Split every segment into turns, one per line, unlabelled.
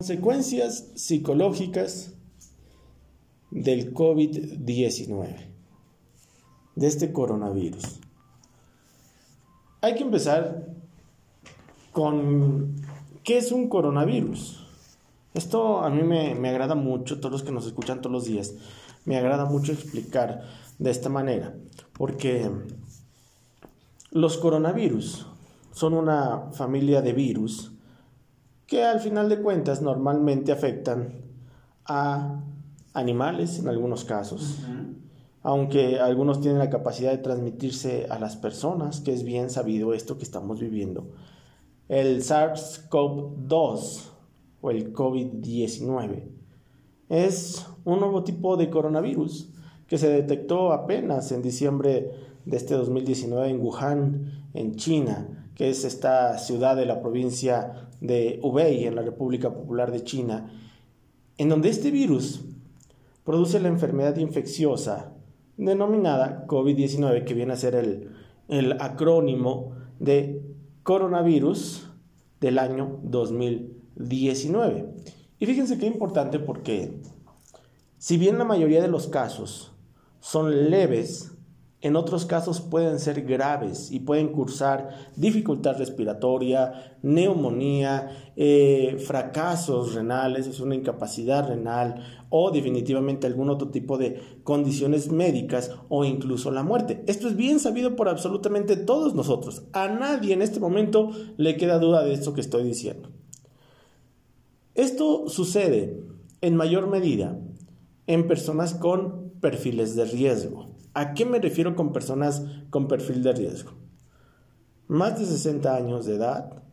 Consecuencias psicológicas del COVID-19, de este coronavirus. Hay que empezar con qué es un coronavirus. Esto a mí me, me, agrada mucho, todos los que nos escuchan todos los días, me agrada mucho explicar de esta manera, porque los coronavirus son una familia de virus que al final de cuentas normalmente afectan a animales en algunos casos, aunque algunos tienen la capacidad de transmitirse a las personas, que es bien sabido esto que estamos viviendo. El SARS-CoV-2 o el COVID-19 es un nuevo tipo de coronavirus que se detectó apenas en diciembre de este 2019 en Wuhan, en China, que es esta ciudad de la provincia de Hubei, en la República Popular de China, en donde este virus produce la enfermedad infecciosa denominada COVID-19, que viene a ser el, el acrónimo de coronavirus del año 2019. Y fíjense qué importante porque si bien la mayoría de los casos son leves, en otros casos pueden ser graves y pueden cursar dificultad respiratoria, neumonía, eh, fracasos renales, es una incapacidad renal o definitivamente algún otro tipo de condiciones médicas o incluso la muerte. Esto es bien sabido por absolutamente todos nosotros. A nadie en este momento le queda duda de esto que estoy diciendo. Esto sucede en mayor medida en personas con perfiles de riesgo. ¿A qué me refiero con personas con perfil de riesgo? Más de 60 años de edad,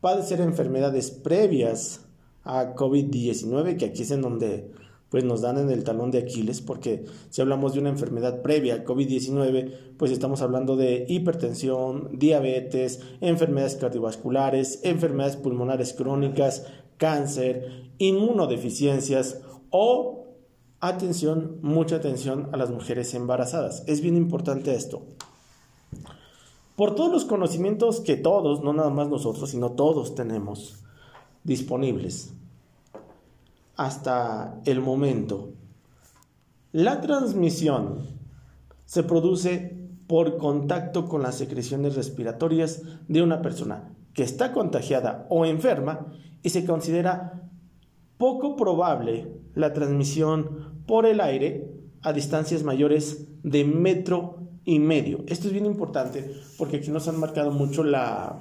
padecer enfermedades previas a COVID-19, que aquí es en donde pues nos dan en el talón de Aquiles, porque si hablamos de una enfermedad previa a COVID-19, pues estamos hablando de hipertensión, diabetes, enfermedades cardiovasculares, enfermedades pulmonares crónicas, cáncer, inmunodeficiencias o Atención, mucha atención a las mujeres embarazadas. Es bien importante esto. Por todos los conocimientos que todos, no nada más nosotros, sino todos tenemos disponibles hasta el momento, la transmisión se produce por contacto con las secreciones respiratorias de una persona que está contagiada o enferma y se considera poco probable la transmisión por el aire a distancias mayores de metro y medio. Esto es bien importante porque aquí nos han marcado mucho la,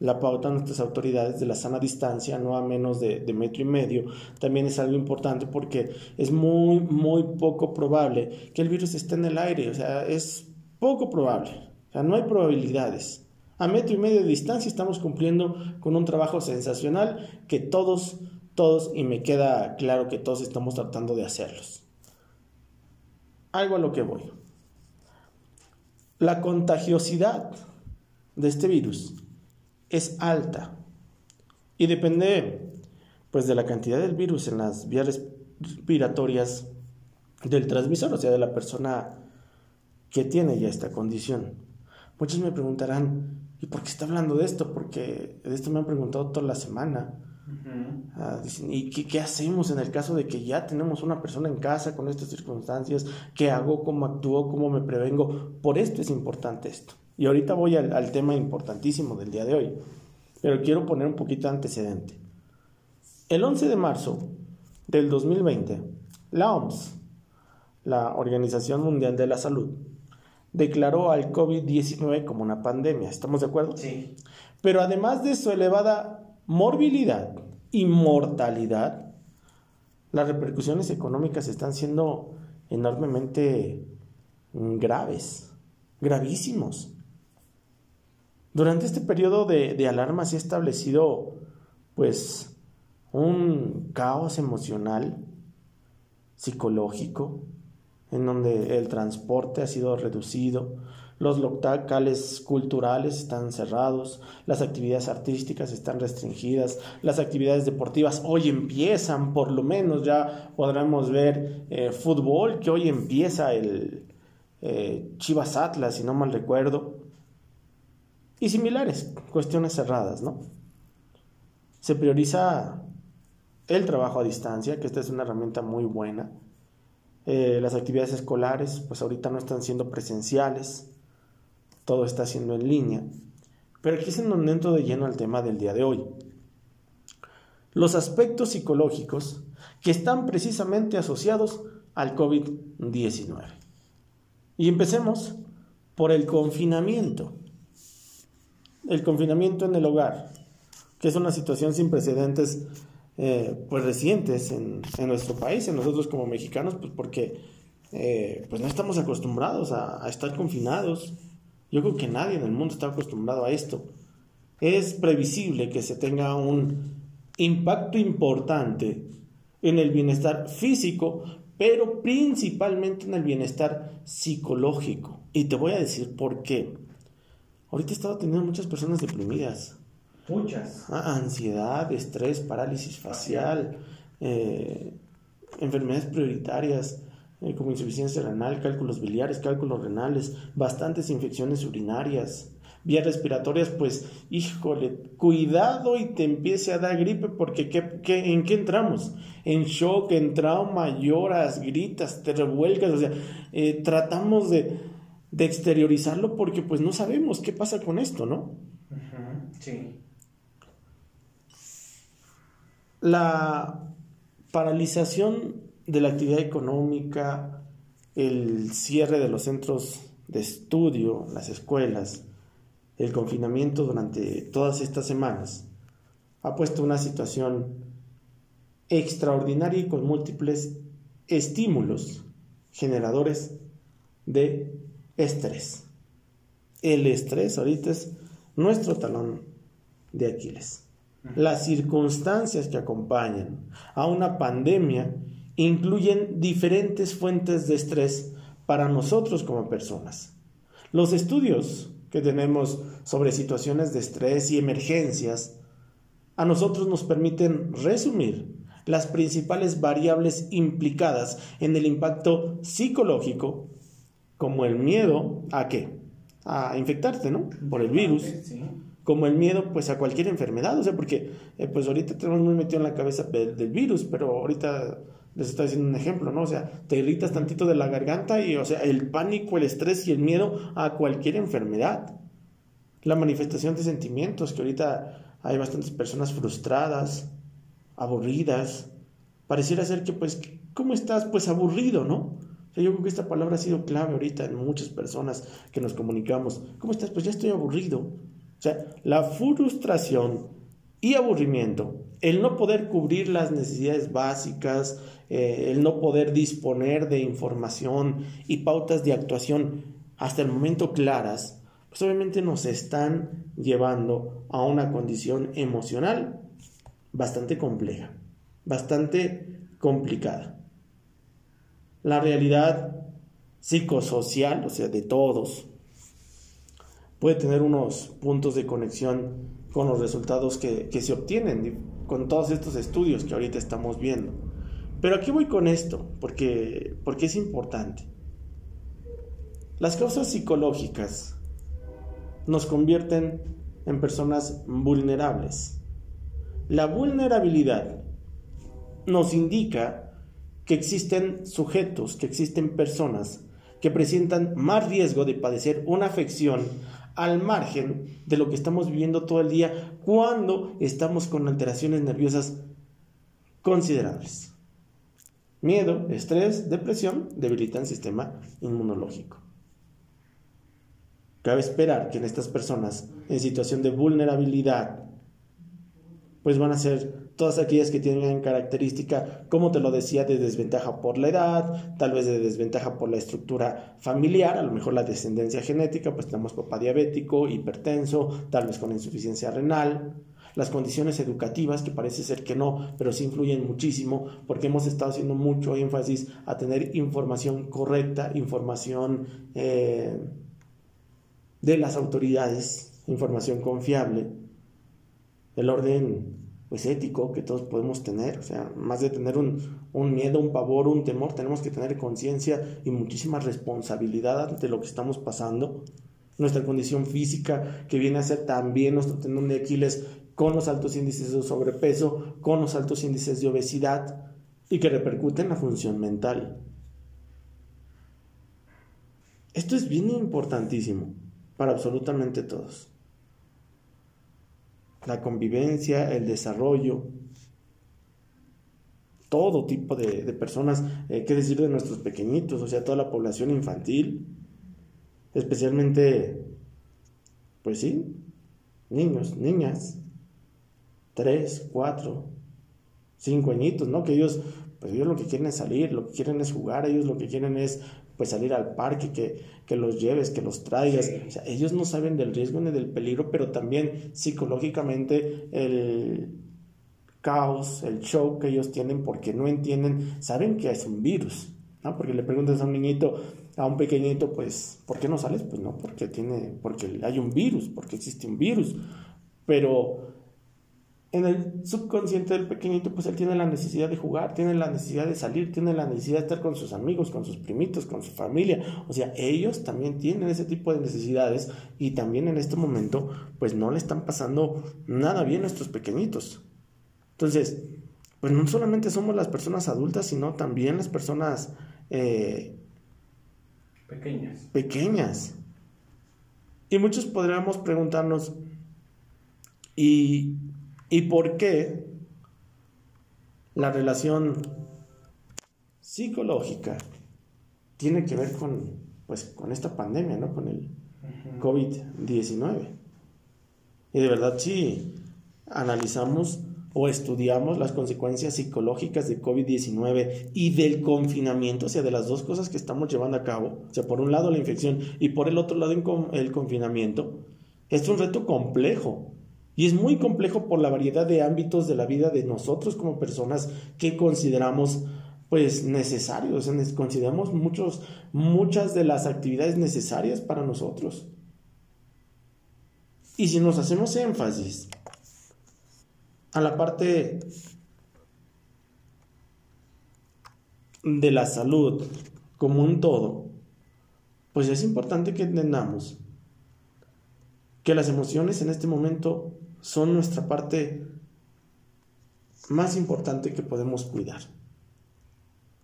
la pauta nuestras autoridades de la sana distancia, no a menos de, de, metro y medio, también es algo importante porque es muy, muy poco probable que el virus esté en el aire, o sea, es poco probable, o sea, no hay probabilidades. A metro y medio de distancia estamos cumpliendo con un trabajo sensacional que todos todos y me queda claro que todos estamos tratando de hacerlos. Algo a lo que voy. La contagiosidad de este virus es alta y depende pues de la cantidad del virus en las vías respiratorias del transmisor, o sea, de la persona que tiene ya esta condición. Muchos me preguntarán, ¿y por qué está hablando de esto? Porque de esto me han preguntado toda la semana. Ah, ¿y qué, hacemos en el caso de que ya tenemos una persona en casa con estas circunstancias? ¿Qué hago? ¿Cómo actúo? ¿Cómo me prevengo? Por esto es importante esto. Y ahorita voy al, al tema importantísimo del día de hoy. Pero quiero poner un poquito de antecedente. El 11 de marzo del 2020, la OMS, la Organización Mundial de la Salud, declaró al COVID-19 como una pandemia. ¿Estamos de acuerdo?
Sí.
Pero además de su elevada morbilidad y mortalidad, las repercusiones económicas están siendo enormemente graves, gravísimos. Durante este periodo de, de alarma se ha establecido pues un caos emocional, psicológico, en donde el transporte ha sido reducido, los locales culturales están cerrados, las actividades artísticas están restringidas, las actividades deportivas hoy empiezan, por lo menos ya podremos ver eh, fútbol, que hoy empieza el eh, Chivas Atlas, si no mal recuerdo, y similares, cuestiones cerradas, ¿no? Se prioriza el trabajo a distancia, que esta es una herramienta muy buena. Eh, las actividades escolares, pues ahorita no están siendo presenciales, todo está siendo en línea. Pero aquí es en donde entro de lleno al tema del día de hoy. Los aspectos psicológicos que están precisamente asociados al COVID-19. Y empecemos por el confinamiento. El confinamiento en el hogar, que es una situación sin precedentes eh, pues recientes en, nuestro país, en nosotros como mexicanos, pues porque eh, pues no estamos acostumbrados a, a estar confinados, yo creo que nadie en el mundo está acostumbrado a esto. Es previsible que se tenga un impacto importante en el bienestar físico, pero principalmente en el bienestar psicológico. Y te voy a decir por qué. Ahorita he estado teniendo muchas personas deprimidas.
Muchas.
Ah, ansiedad, estrés, parálisis facial, eh, enfermedades prioritarias, eh, como insuficiencia renal, cálculos biliares, cálculos renales, bastantes infecciones urinarias, vías respiratorias, pues híjole, cuidado y te empiece a dar gripe porque ¿qué, en qué entramos? En shock, en trauma, lloras, gritas, te revuelcas, o sea, eh, tratamos de, de, exteriorizarlo porque pues no sabemos qué pasa con esto, ¿no?
Sí.
La paralización de la actividad económica, el cierre de los centros de estudio, las escuelas, el confinamiento durante todas estas semanas, ha puesto una situación extraordinaria y con múltiples estímulos generadores de estrés. El estrés ahorita es nuestro talón de Aquiles. Las circunstancias que acompañan a una pandemia incluyen diferentes fuentes de estrés para nosotros como personas. Los estudios que tenemos sobre situaciones de estrés y emergencias a nosotros nos permiten resumir las principales variables implicadas en el impacto psicológico, como el miedo a qué? A infectarte, ¿no? Por el virus. Como el miedo, pues, a cualquier enfermedad. O sea, porque, eh, pues, ahorita tenemos muy metido en la cabeza del virus, pero ahorita les estoy diciendo un ejemplo, ¿no? O sea, te irritas tantito de la garganta y, o sea, el pánico, el estrés y el miedo a cualquier enfermedad. La manifestación de sentimientos, que ahorita hay bastantes personas frustradas, aburridas. Pareciera ser que, pues, ¿cómo estás? Pues aburrido, ¿no? O sea, yo creo que esta palabra ha sido clave ahorita en muchas personas que nos comunicamos. ¿Cómo estás? Pues ya estoy aburrido. O sea, la frustración y aburrimiento, el no poder cubrir las necesidades básicas, eh, el no poder disponer de información y pautas de actuación hasta el momento claras, pues obviamente nos están llevando a una condición emocional bastante compleja, bastante complicada. La realidad psicosocial, o sea, de todos, puede tener unos puntos de conexión con los resultados que, que se obtienen con todos estos estudios que ahorita estamos viendo. Pero aquí voy con esto, porque, porque es importante. Las causas psicológicas nos convierten en personas vulnerables. La vulnerabilidad nos indica que existen sujetos, que existen personas que presentan más riesgo de padecer una afección al margen de lo que estamos viviendo todo el día cuando estamos con alteraciones nerviosas considerables. Miedo, estrés, depresión debilitan el sistema inmunológico. Cabe esperar que en estas personas en situación de vulnerabilidad, pues van a ser todas aquellas que tienen característica, como te lo decía, de desventaja por la edad, tal vez de desventaja por la estructura familiar, a lo mejor la descendencia genética, pues tenemos papá diabético, hipertenso, tal vez con insuficiencia renal, las condiciones educativas, que parece ser que no, pero sí influyen muchísimo, porque hemos estado haciendo mucho énfasis a tener información correcta, información eh, de las autoridades, información confiable, el orden pues ético que todos podemos tener, o sea, más de tener un, un miedo, un pavor, un temor, tenemos que tener conciencia y muchísima responsabilidad ante lo que estamos pasando. Nuestra condición física, que viene a ser también nuestro tendón de Aquiles, con los altos índices de sobrepeso, con los altos índices de obesidad y que repercute en la función mental. Esto es bien importantísimo para absolutamente todos. La convivencia, el desarrollo, todo tipo de, personas, eh, qué decir de nuestros pequeñitos, o sea, toda la población infantil, especialmente, pues sí, niños, niñas, tres, cuatro, cinco añitos, ¿no? Que ellos, pues ellos lo que quieren es salir, lo que quieren es jugar, ellos lo que quieren es pues salir al parque, que, que los lleves, que los traigas. O sea, ellos no saben del riesgo ni del peligro, pero también psicológicamente el caos, el shock que ellos tienen porque no entienden, saben que es un virus, ¿no? Porque le preguntas a un niñito, a un pequeñito, pues, ¿por qué no sales? Pues no, porque tiene, porque hay un virus, porque existe un virus. Pero en el subconsciente del pequeñito, pues él tiene la necesidad de jugar, tiene la necesidad de salir, tiene la necesidad de estar con sus amigos, con sus primitos, con su familia. O sea, ellos también tienen ese tipo de necesidades y también en este momento, pues no le están pasando nada bien a estos pequeñitos. Entonces, pues no solamente somos las personas adultas, sino también las personas
eh, pequeñas.
Pequeñas. Y muchos podríamos preguntarnos, ¿y ¿Y por qué la relación psicológica tiene que ver con, pues, con esta pandemia, ¿no? Con el COVID-19. Y de verdad, si analizamos o estudiamos las consecuencias psicológicas de COVID-19 y del confinamiento, o sea, de las dos cosas que estamos llevando a cabo, o sea, por un lado la infección y por el otro lado el confinamiento, es un reto complejo y es muy complejo por la variedad de ámbitos de la vida de nosotros como personas que consideramos pues necesarios, consideramos muchos, muchas de las actividades necesarias para nosotros. Y si nos hacemos énfasis a la parte de la salud como un todo, pues es importante que entendamos que las emociones en este momento son nuestra parte más importante que podemos cuidar.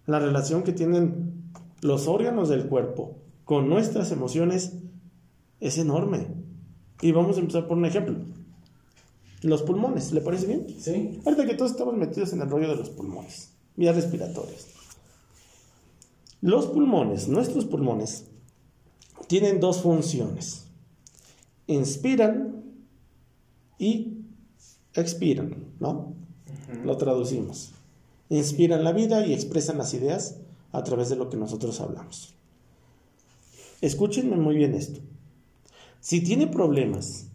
La relación que tienen los órganos del cuerpo con nuestras emociones es enorme. Y vamos a empezar por un ejemplo. Los pulmones, ¿le parece bien?
Sí.
Ahorita que todos estamos metidos en el rollo de los pulmones, vías respiratorias. Los pulmones, nuestros pulmones, tienen dos funciones. Inspiran y expiran, ¿no? Lo traducimos. Inspiran la vida y expresan las ideas a través de lo que nosotros hablamos. Escúchenme muy bien esto. Si tiene problemas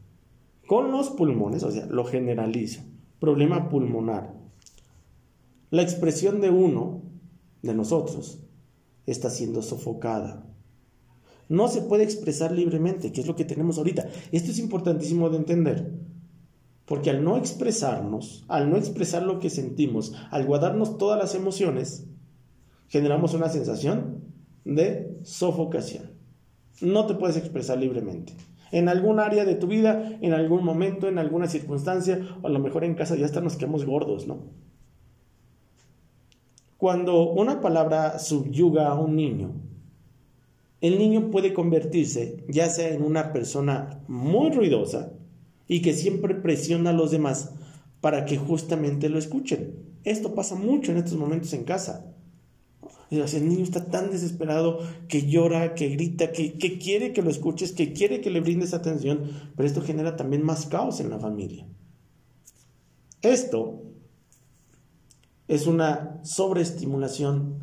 con los pulmones, o sea, lo generalizo, problema pulmonar, la expresión de uno, de nosotros, está siendo sofocada. No se puede expresar libremente, que es lo que tenemos ahorita. Esto es importantísimo de entender. Porque al no expresarnos, al no expresar lo que sentimos, al guardarnos todas las emociones, generamos una sensación de sofocación. No te puedes expresar libremente. En algún área de tu vida, en algún momento, en alguna circunstancia, o a lo mejor en casa ya hasta nos quedamos gordos, ¿no? Cuando una palabra subyuga a un niño, el niño puede convertirse ya sea en una persona muy ruidosa, y que siempre presiona a los demás para que justamente lo escuchen. Esto pasa mucho en estos momentos en casa. el niño está tan desesperado que llora, que grita, que, quiere que lo escuches, que quiere que le brindes atención, pero esto genera también más caos en la familia. Esto es una sobreestimulación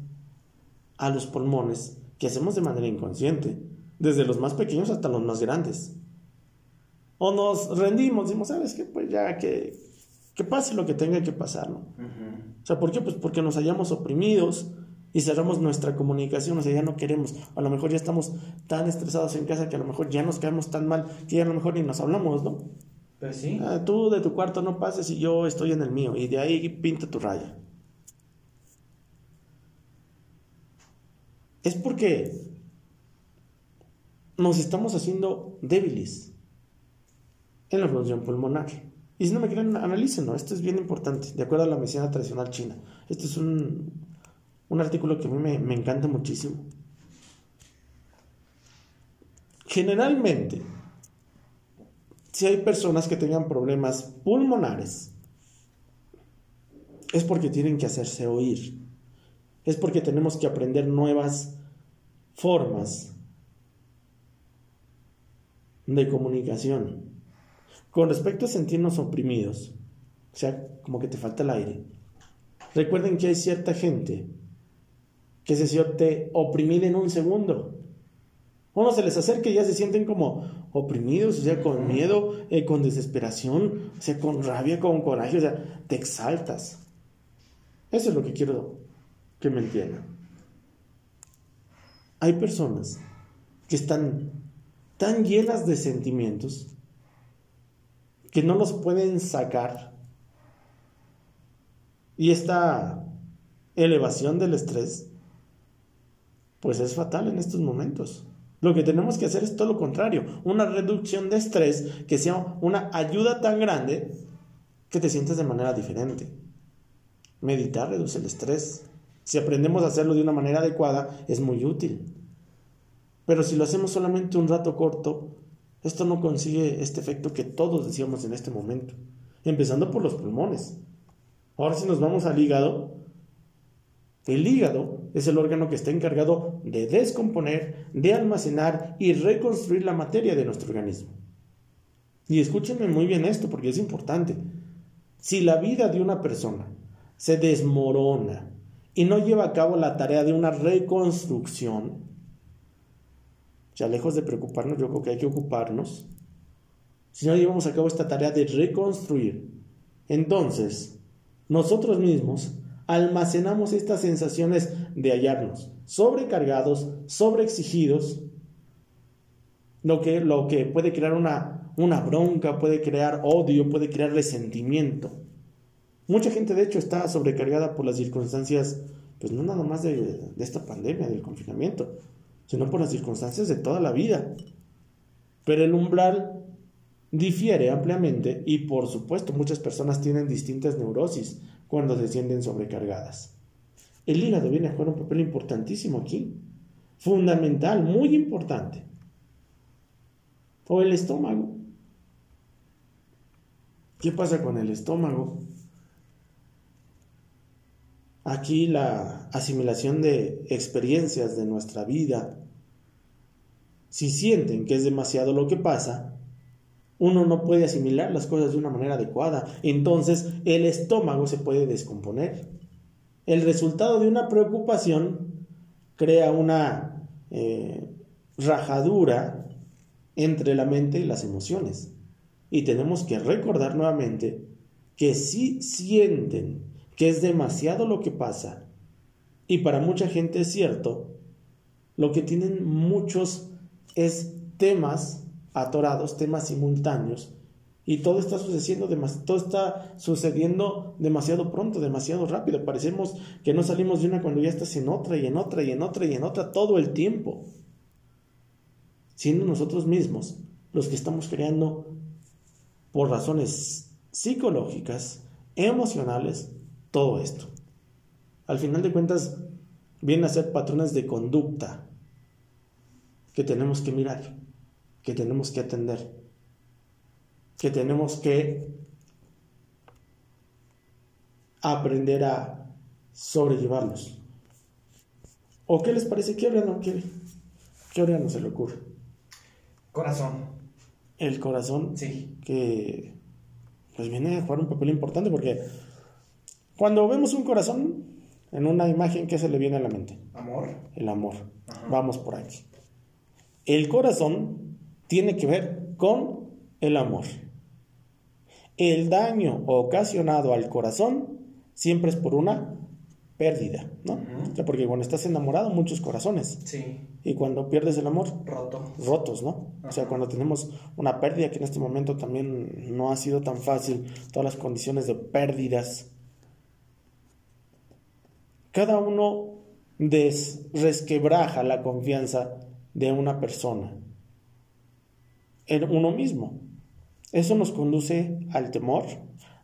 a los pulmones que hacemos de manera inconsciente, desde los más pequeños hasta los más grandes. O nos rendimos, decimos, ¿sabes qué? Pues ya que, que pase lo que tenga que pasar, ¿no? O sea, ¿por qué? Pues porque nos hayamos oprimidos y cerramos nuestra comunicación, o sea, ya no queremos. A lo mejor ya estamos tan estresados en casa que a lo mejor ya nos quedamos tan mal que ya a lo mejor ni nos hablamos, ¿no?
Pues sí.
Ah, tú de tu cuarto no pases y yo estoy en el mío, y de ahí pinta tu raya. Es porque nos estamos haciendo débiles en la función pulmonar. Y si no me creen, analícenlo. Esto es bien importante, de acuerdo a la medicina tradicional china. Este es un, un artículo que a mí me, me encanta muchísimo. Generalmente, si hay personas que tengan problemas pulmonares, es porque tienen que hacerse oír. Es porque tenemos que aprender nuevas formas de comunicación. Con respecto a sentirnos oprimidos, o sea, como que te falta el aire, recuerden que hay cierta gente que se siente oprimida en un segundo. Uno se les acerca y ya se sienten como oprimidos, o sea, con miedo, eh, con desesperación, o sea, con rabia, con coraje, o sea, te exaltas. Eso es lo que quiero que me entiendan. Hay personas que están tan llenas de sentimientos que no los pueden sacar. Y esta elevación del estrés, pues es fatal en estos momentos. Lo que tenemos que hacer es todo lo contrario, una reducción de estrés que sea una ayuda tan grande que te sientas de manera diferente. Meditar reduce el estrés. Si aprendemos a hacerlo de una manera adecuada, es muy útil. Pero si lo hacemos solamente un rato corto, esto no consigue este efecto que todos decíamos en este momento, empezando por los pulmones. Ahora si nos vamos al hígado, el hígado es el órgano que está encargado de descomponer, de almacenar y reconstruir la materia de nuestro organismo. Y escúchenme muy bien esto porque es importante. Si la vida de una persona se desmorona y no lleva a cabo la tarea de una reconstrucción, ya lejos de preocuparnos, yo creo que hay que ocuparnos. Si no llevamos a cabo esta tarea de reconstruir, entonces nosotros mismos almacenamos estas sensaciones de hallarnos sobrecargados, sobreexigidos, lo que, lo que puede crear una, una bronca, puede crear odio, puede crear resentimiento. Mucha gente de hecho está sobrecargada por las circunstancias, pues no nada más de, de esta pandemia, del confinamiento, sino por las circunstancias de toda la vida. Pero el umbral difiere ampliamente y por supuesto muchas personas tienen distintas neurosis cuando se sienten sobrecargadas. El hígado viene a jugar un papel importantísimo aquí, fundamental, muy importante. O el estómago. ¿Qué pasa con el estómago? Aquí la asimilación de experiencias de nuestra vida. Si sienten que es demasiado lo que pasa, uno no puede asimilar las cosas de una manera adecuada. Entonces el estómago se puede descomponer. El resultado de una preocupación crea una eh, rajadura entre la mente y las emociones. Y tenemos que recordar nuevamente que si sienten que es demasiado lo que pasa. Y para mucha gente es cierto, lo que tienen muchos es temas atorados, temas simultáneos, y todo está sucediendo, todo está sucediendo demasiado pronto, demasiado rápido. Parecemos que no salimos de una cuando ya estás en otra y en otra y en otra y en otra todo el tiempo. Siendo nosotros mismos los que estamos creando por razones psicológicas, emocionales, todo esto. Al final de cuentas, vienen a ser patrones de conducta que tenemos que mirar, que tenemos que atender, que tenemos que aprender a sobrellevarlos. ¿O qué les parece? ¿Qué órgano, qué, qué órgano se le ocurre?
Corazón.
El corazón.
Sí.
Que pues viene a jugar un papel importante porque cuando vemos un corazón en una imagen, ¿qué se le viene a la mente?
Amor.
El amor. Vamos por aquí. El corazón tiene que ver con el amor. El daño ocasionado al corazón siempre es por una pérdida, ¿no? porque cuando estás enamorado, muchos corazones.
Sí.
Y cuando pierdes el amor,
Roto.
rotos, ¿no? O sea, cuando tenemos una pérdida, que en este momento también no ha sido tan fácil, todas las condiciones de pérdidas cada uno resquebraja la confianza de una persona en uno mismo. Eso nos conduce al temor,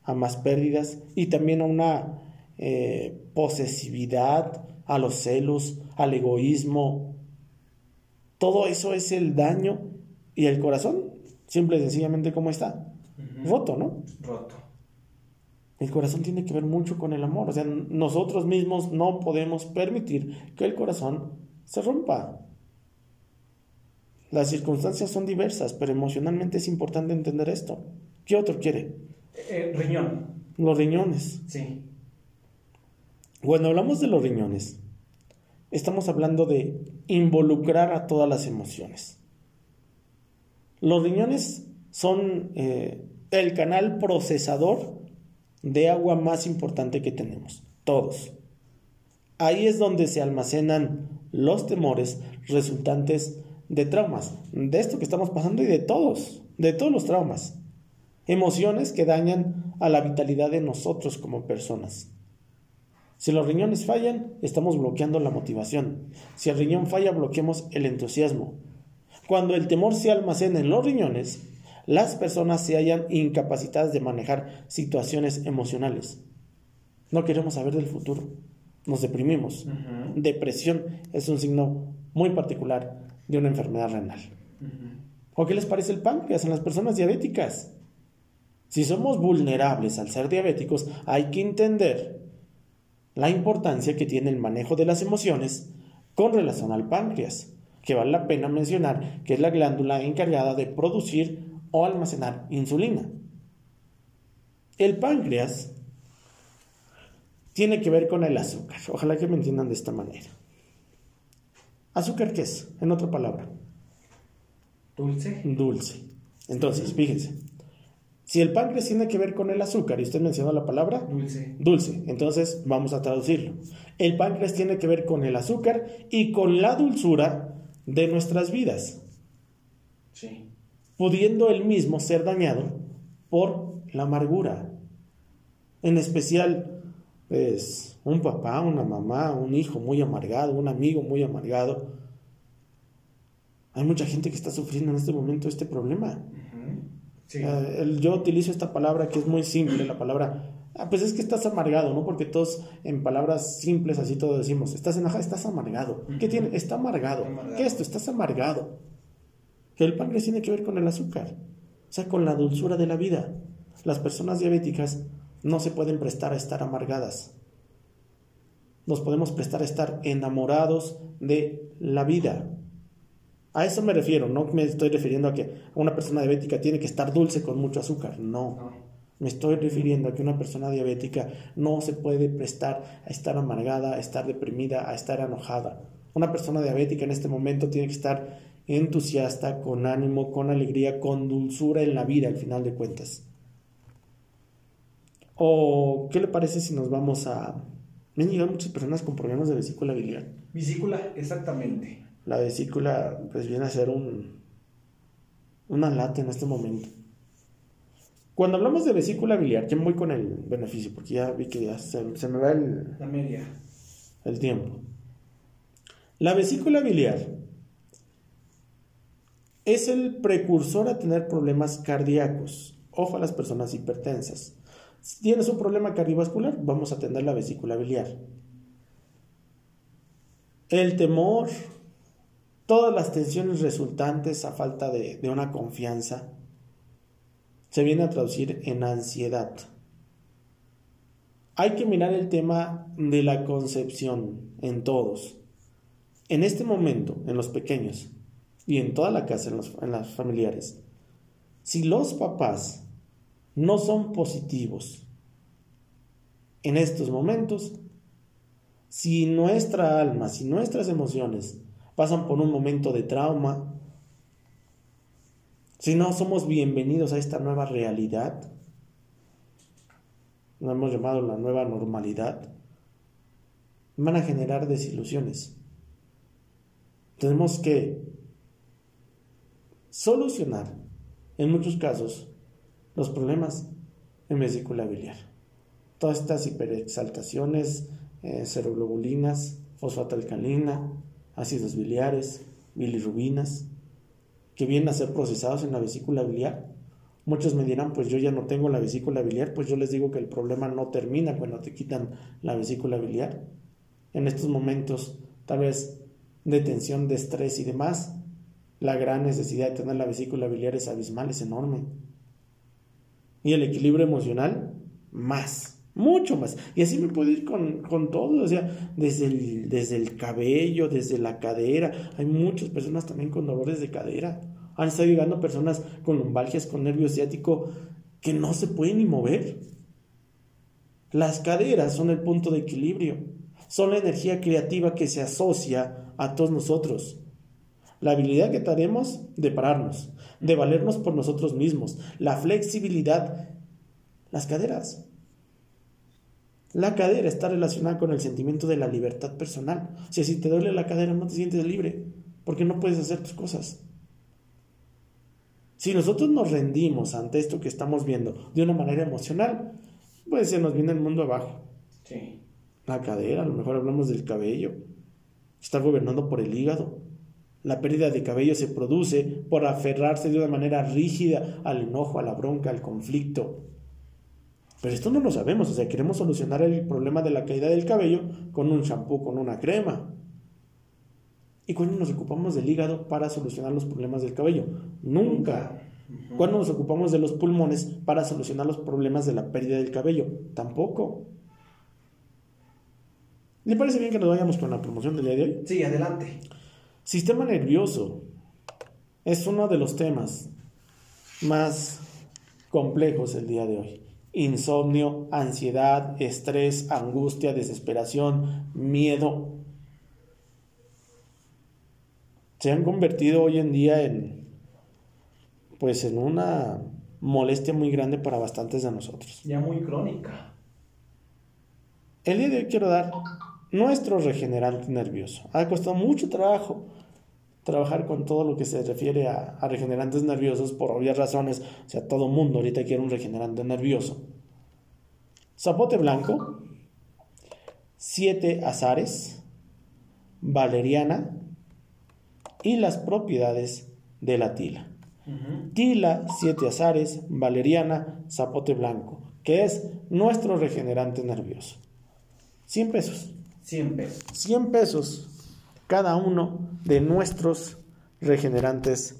a más pérdidas y también a una eh, posesividad, a los celos, al egoísmo. Todo eso es el daño y el corazón, simple y sencillamente como está, roto, ¿no?
Roto.
El corazón tiene que ver mucho con el amor, o sea, nosotros mismos no podemos permitir que el corazón se rompa. Las circunstancias son diversas, pero emocionalmente es importante entender esto. ¿Qué otro quiere?
Eh, riñón.
Los riñones.
Sí.
Cuando hablamos de los riñones, estamos hablando de involucrar a todas las emociones. Los riñones son eh, el canal procesador de agua más importante que tenemos, todos. Ahí es donde se almacenan los temores resultantes de traumas, de esto que estamos pasando y de todos, de todos los traumas. Emociones que dañan a la vitalidad de nosotros como personas. Si los riñones fallan, estamos bloqueando la motivación. Si el riñón falla, bloqueamos el entusiasmo. Cuando el temor se almacena en los riñones, las personas se hallan incapacitadas de manejar situaciones emocionales. No queremos saber del futuro. Nos deprimimos. Depresión es un signo muy particular de una enfermedad renal. ¿O qué les parece el páncreas en las personas diabéticas? Si somos vulnerables al ser diabéticos, hay que entender la importancia que tiene el manejo de las emociones con relación al páncreas, que vale la pena mencionar que es la glándula encargada de producir o almacenar insulina. El páncreas tiene que ver con el azúcar. Ojalá que me entiendan de esta manera. ¿Azúcar qué es? En otra palabra.
Dulce.
Dulce. Entonces, fíjense. Si el páncreas tiene que ver con el azúcar, y usted mencionó la palabra
dulce.
Dulce. Entonces, vamos a traducirlo. El páncreas tiene que ver con el azúcar y con la dulzura de nuestras vidas.
Sí.
Pudiendo él mismo ser dañado por la amargura. En especial, pues, un papá, una mamá, un hijo muy amargado, un amigo muy amargado. Hay mucha gente que está sufriendo en este momento este problema. Eh, yo utilizo esta palabra que es muy simple, la palabra, ah, pues es que estás amargado, ¿no? Porque todos en palabras simples así todos decimos, estás enojado, estás amargado. ¿Qué tiene? Está amargado. ¿Qué es esto? Estás amargado. El páncreas tiene que ver con el azúcar, o sea, con la dulzura de la vida. Las personas diabéticas no se pueden prestar a estar amargadas nos podemos prestar a estar enamorados de la vida. A eso me refiero, no me estoy refiriendo a que una persona diabética tiene que estar dulce con mucho azúcar, no. Me estoy refiriendo a que una persona diabética no se puede prestar a estar amargada, a estar deprimida, a estar enojada. Una persona diabética en este momento tiene que estar entusiasta, con ánimo, con alegría, con dulzura en la vida, al final de cuentas. ¿O qué le parece si nos vamos a me han llegado muchas personas con problemas de vesícula biliar.
Vesícula, exactamente.
La vesícula, pues viene a ser un, una lata en este momento. Cuando hablamos de vesícula biliar, ya voy con el beneficio, porque ya vi que ya se, me va el,
La media.
el tiempo. La vesícula biliar es el precursor a tener problemas cardíacos. Ojo a las personas hipertensas. Si tienes un problema cardiovascular, vamos a atender la vesícula biliar. El temor, todas las tensiones resultantes a falta de, de una confianza, se viene a traducir en ansiedad. Hay que mirar el tema de la concepción en todos. En este momento, en los pequeños y en toda la casa, en, los, las familiares, si los papás no son positivos. En estos momentos, si nuestra alma, si nuestras emociones pasan por un momento de trauma, si no somos bienvenidos a esta nueva realidad, lo hemos llamado la nueva normalidad, van a generar desilusiones. Tenemos que solucionar, en muchos casos, los problemas en vesícula biliar. Todas estas hiperexaltaciones, eh, seroglobulinas, fosfatalcalina, ácidos biliares, bilirrubinas, que vienen a ser procesados en la vesícula biliar, Muchos me dirán, pues yo ya no tengo la vesícula biliar, pues yo les digo que el problema no termina cuando te quitan la vesícula biliar. En estos momentos, tal vez de tensión, de estrés y demás, la gran necesidad de tener la vesícula biliar es abismal, es enorme. Y el equilibrio emocional, más, mucho más. Y así me puedo ir con, con todo, o sea, desde el, desde el cabello, desde la cadera. Hay muchas personas también con dolores de cadera. Han estado llegando personas con lumbalgias, con nervio ciático, que no se pueden ni mover. Las caderas son el punto de equilibrio, son la energía creativa que se asocia a todos nosotros. La habilidad que tenemos de pararnos, de valernos por nosotros mismos, la flexibilidad, las caderas. La cadera está relacionada con el sentimiento de la libertad personal. O sea, si te duele la cadera no te sientes libre, porque no puedes hacer tus cosas. Si nosotros nos rendimos ante esto que estamos viendo de una manera emocional, pues se nos viene el mundo abajo.
Sí.
La cadera, a lo mejor hablamos del cabello. Está gobernando por el hígado. La pérdida de cabello se produce por aferrarse de una manera rígida al enojo, a la bronca, al conflicto. Pero esto no lo sabemos, o sea, queremos solucionar el problema de la caída del cabello con un shampoo, con una crema. ¿Y cuándo nos ocupamos del hígado para solucionar los problemas del cabello? Nunca. ¿Cuándo nos ocupamos de los pulmones para solucionar los problemas de la pérdida del cabello? Tampoco. ¿Le parece bien que nos vayamos con la promoción del día de hoy?
Sí, adelante.
Sistema nervioso es uno de los temas más complejos el día de hoy. Insomnio, ansiedad, estrés, angustia, desesperación, miedo. Se han convertido hoy en día en pues en una molestia muy grande para bastantes de nosotros.
Ya muy crónica.
El día de hoy quiero dar nuestro regenerante nervioso. Ha costado mucho trabajo trabajar con todo lo que se refiere a, a, regenerantes nerviosos por obvias razones. O sea, todo mundo ahorita quiere un regenerante nervioso. Zapote blanco, siete azares, valeriana y las propiedades de la tila. Uh -huh. Tila, siete azares, valeriana, zapote blanco, que es nuestro regenerante nervioso. 100 pesos.
100 pesos.
100 pesos cada uno de nuestros regenerantes